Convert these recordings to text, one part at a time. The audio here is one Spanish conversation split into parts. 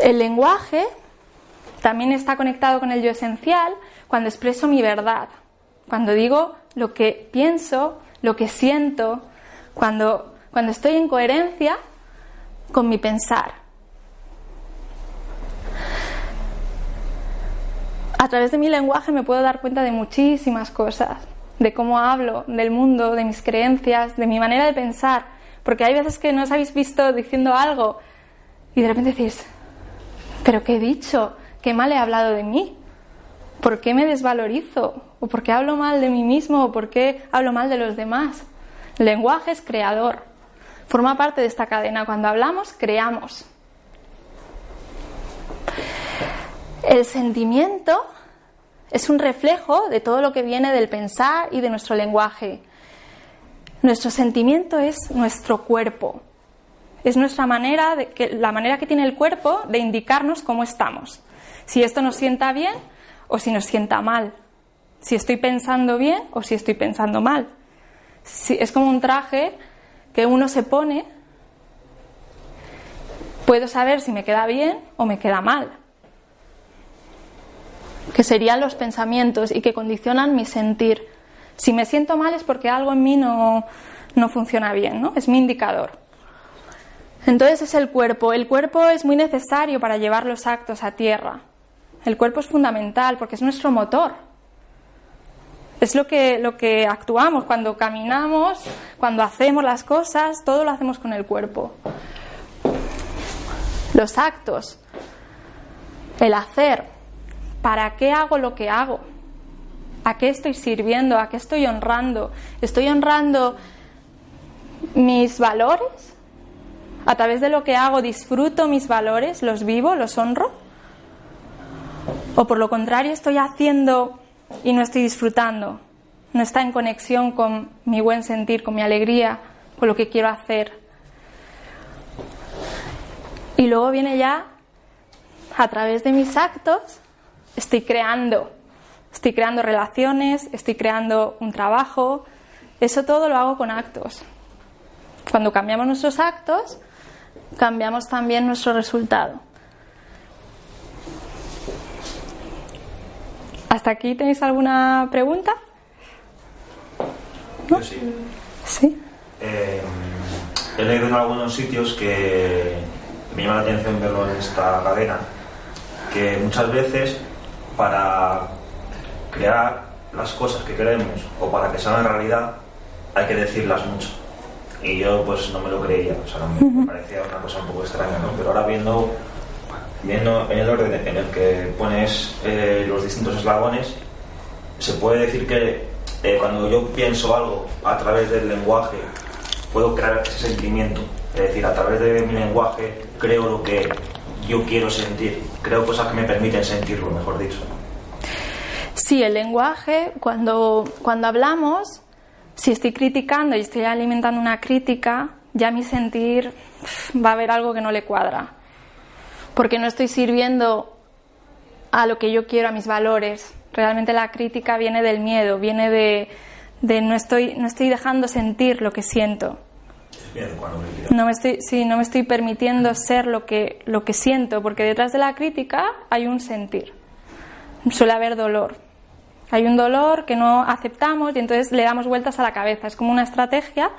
El lenguaje también está conectado con el yo esencial cuando expreso mi verdad, cuando digo lo que pienso, lo que siento, cuando, cuando estoy en coherencia con mi pensar. A través de mi lenguaje me puedo dar cuenta de muchísimas cosas, de cómo hablo, del mundo, de mis creencias, de mi manera de pensar, porque hay veces que no os habéis visto diciendo algo y de repente decís, ¿Pero qué he dicho? ¿Qué mal he hablado de mí? ¿Por qué me desvalorizo? ¿O por qué hablo mal de mí mismo? ¿O por qué hablo mal de los demás? Lenguaje es creador. Forma parte de esta cadena. Cuando hablamos, creamos. El sentimiento es un reflejo de todo lo que viene del pensar y de nuestro lenguaje. Nuestro sentimiento es nuestro cuerpo, es nuestra manera, de que, la manera que tiene el cuerpo de indicarnos cómo estamos. Si esto nos sienta bien o si nos sienta mal. Si estoy pensando bien o si estoy pensando mal. Si, es como un traje que uno se pone. Puedo saber si me queda bien o me queda mal. Que serían los pensamientos y que condicionan mi sentir. Si me siento mal es porque algo en mí no, no funciona bien, ¿no? Es mi indicador. Entonces es el cuerpo. El cuerpo es muy necesario para llevar los actos a tierra. El cuerpo es fundamental porque es nuestro motor. Es lo que, lo que actuamos cuando caminamos, cuando hacemos las cosas, todo lo hacemos con el cuerpo. Los actos, el hacer, ¿para qué hago lo que hago? ¿A qué estoy sirviendo? ¿A qué estoy honrando? ¿Estoy honrando mis valores? a través de lo que hago disfruto mis valores, los vivo, los honro? ¿O por lo contrario estoy haciendo y no estoy disfrutando? No está en conexión con mi buen sentir, con mi alegría, con lo que quiero hacer. Y luego viene ya, a través de mis actos, estoy creando. Estoy creando relaciones, estoy creando un trabajo. Eso todo lo hago con actos. Cuando cambiamos nuestros actos, cambiamos también nuestro resultado. ¿Hasta aquí tenéis alguna pregunta? Yo sí. ¿Sí? Eh, he leído en algunos sitios que me llama la atención verlo en esta cadena, que muchas veces para crear las cosas que queremos o para que sean realidad hay que decirlas mucho y yo pues no me lo creía, o sea, me parecía una cosa un poco extraña, ¿no? Pero ahora viendo, viendo en el orden en el que pones eh, los distintos eslabones, se puede decir que eh, cuando yo pienso algo a través del lenguaje, puedo crear ese sentimiento. Es decir, a través de mi lenguaje creo lo que yo quiero sentir, creo cosas que me permiten sentirlo, mejor dicho. Sí, el lenguaje, cuando, cuando hablamos, si estoy criticando y estoy alimentando una crítica, ya mi sentir va a haber algo que no le cuadra. Porque no estoy sirviendo a lo que yo quiero, a mis valores. Realmente la crítica viene del miedo, viene de, no, estoy, no estoy dejando sentir lo que siento. No me estoy, no me estoy permitiendo ser lo que, lo que siento, porque detrás de la crítica hay un sentir. Suele haber dolor. Hay un dolor que no aceptamos y entonces le damos vueltas a la cabeza. Es como una estrategia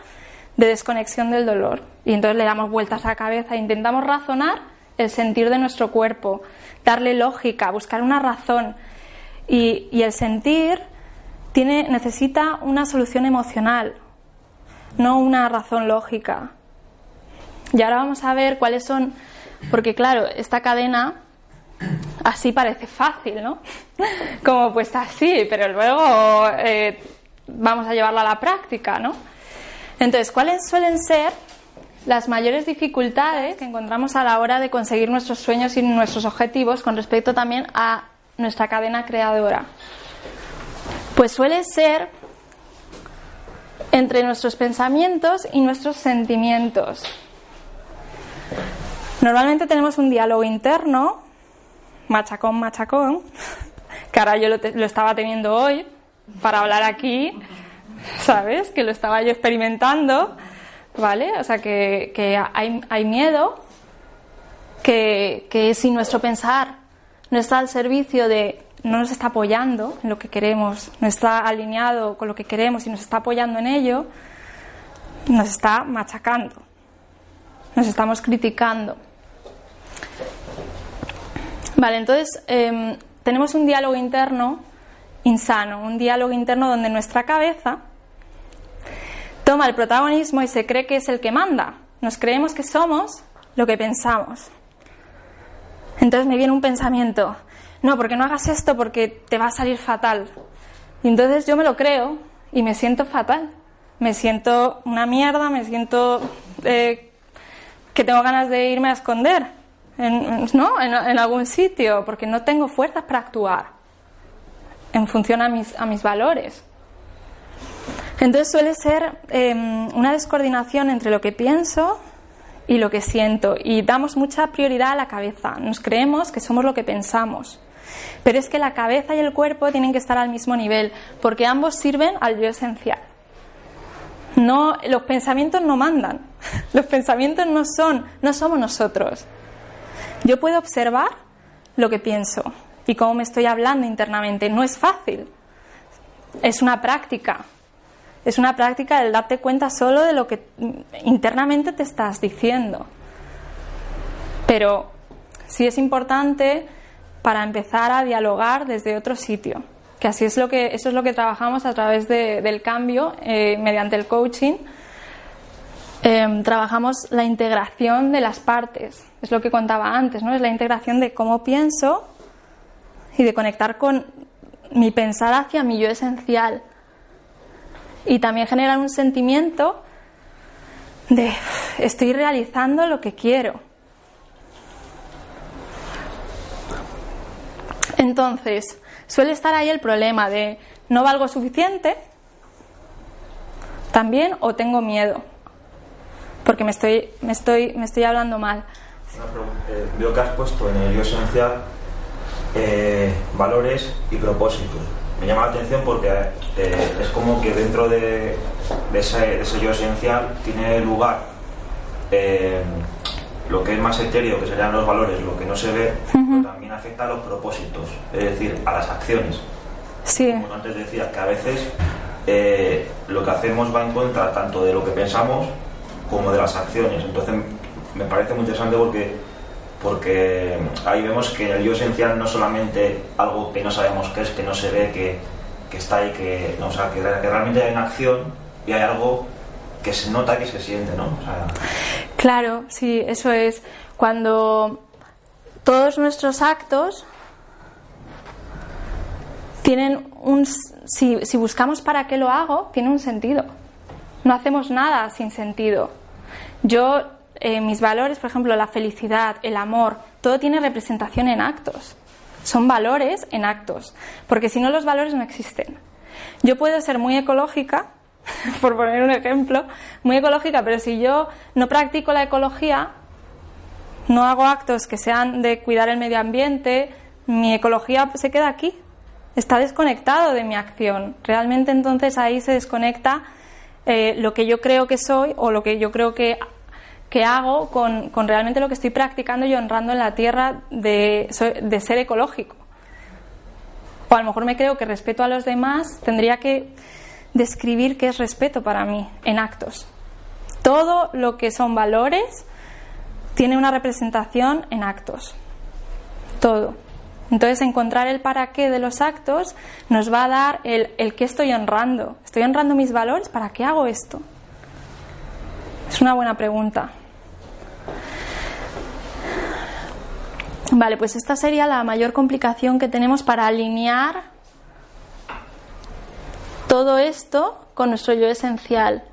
de desconexión del dolor. Y entonces le damos vueltas a la cabeza intentamos razonar el sentir de nuestro cuerpo, darle lógica, buscar una razón. Y, y el sentir tiene, necesita una solución emocional, no una razón lógica. Y ahora vamos a ver cuáles son, porque claro, esta cadena así parece fácil, ¿no? Como pues así, pero luego eh, vamos a llevarlo a la práctica, ¿no? Entonces, ¿cuáles suelen ser las mayores dificultades que encontramos a la hora de conseguir nuestros sueños y nuestros objetivos con respecto también a nuestra cadena creadora? Pues suele ser entre nuestros pensamientos y nuestros sentimientos. Normalmente tenemos un diálogo interno machacón, machacón, que ahora yo lo, estaba teniendo hoy, para hablar aquí, ¿sabes? Que lo estaba yo experimentando, ¿vale? O sea, que, hay, miedo, que, que si nuestro pensar no está al servicio de, no nos está apoyando en lo que queremos, no está alineado con lo que queremos y nos está apoyando en ello, nos está machacando, nos estamos criticando. Vale, entonces em, tenemos un diálogo interno insano, un diálogo interno donde nuestra cabeza toma el protagonismo y se cree que es el que manda. Nos creemos que somos lo que pensamos. Entonces me viene un pensamiento, no, porque no hagas esto porque te va a salir fatal. Y entonces yo me lo creo y me siento fatal. Me siento una mierda, me siento eh, que tengo ganas de irme a esconder en, ¿no? En, algún sitio, porque no tengo fuerzas para actuar en función a mis, a mis valores. Entonces suele ser em, una descoordinación entre lo que pienso y lo que siento y damos mucha prioridad a la cabeza. Nos creemos que somos lo que pensamos. Pero es que la cabeza y el cuerpo tienen que estar al mismo nivel porque ambos sirven al yo esencial. No, los pensamientos no mandan. Los pensamientos no son, no somos nosotros. Yo puedo observar lo que pienso y cómo me estoy hablando internamente. No es fácil. Es una práctica. Es una práctica el darte cuenta solo de lo que internamente te estás diciendo. Pero sí es importante para empezar a dialogar desde otro sitio. Que así es lo que, eso es lo que trabajamos a través del cambio eh, mediante el coaching Em, trabajamos la integración de las partes, es lo que contaba antes, ¿no? Es la integración de cómo pienso y de conectar con mi pensar hacia mi yo esencial. Y también generar un sentimiento de estoy realizando lo que quiero. Entonces, suele estar ahí el problema de no valgo suficiente, también o tengo miedo porque me estoy, me estoy, me estoy hablando mal. Eh, veo que has puesto en el yo esencial eh, valores y propósitos. Me llama la atención porque eh, es como que dentro de, ese, yo esencial tiene lugar lo que es más etéreo, que serían los valores, lo que no se ve, también afecta a los propósitos, es decir, a las acciones. Sí. Como antes decía, que a veces lo que hacemos va en contra tanto de lo que pensamos como de las acciones. Entonces me parece muy interesante porque, porque ahí vemos que el yo esencial no solamente algo que no sabemos qué es, que no se ve, que, que está ahí, que, o sea, que, realmente hay una acción y hay algo que se nota, que se siente, ¿no? Claro, sí, eso es. Cuando todos nuestros actos tienen un... Si buscamos para qué lo hago, tiene un sentido. No hacemos nada sin sentido. Yo, eh, mis valores, por ejemplo, la felicidad, el amor, todo tiene representación en actos. Son valores en actos, porque si no los valores no existen. Yo puedo ser muy ecológica, por poner un ejemplo, muy ecológica, pero si yo no practico la ecología, no hago actos que sean de cuidar el medio ambiente, mi ecología se queda aquí, está desconectado de mi acción. Realmente entonces ahí se desconecta eh, lo que yo creo que soy o lo que yo creo que, que hago con, con, realmente lo que estoy practicando y honrando en la tierra de, de ser ecológico. O a lo mejor me creo que respeto a los demás, tendría que describir qué es respeto para mí en actos. Todo lo que son valores tiene una representación en actos. Todo. Entonces, encontrar el para qué de los actos nos va a dar el, el qué estoy honrando. ¿Estoy honrando mis valores? ¿Para qué hago esto? Es una buena pregunta. Vale, pues esta sería la mayor complicación que tenemos para alinear todo esto con nuestro yo esencial.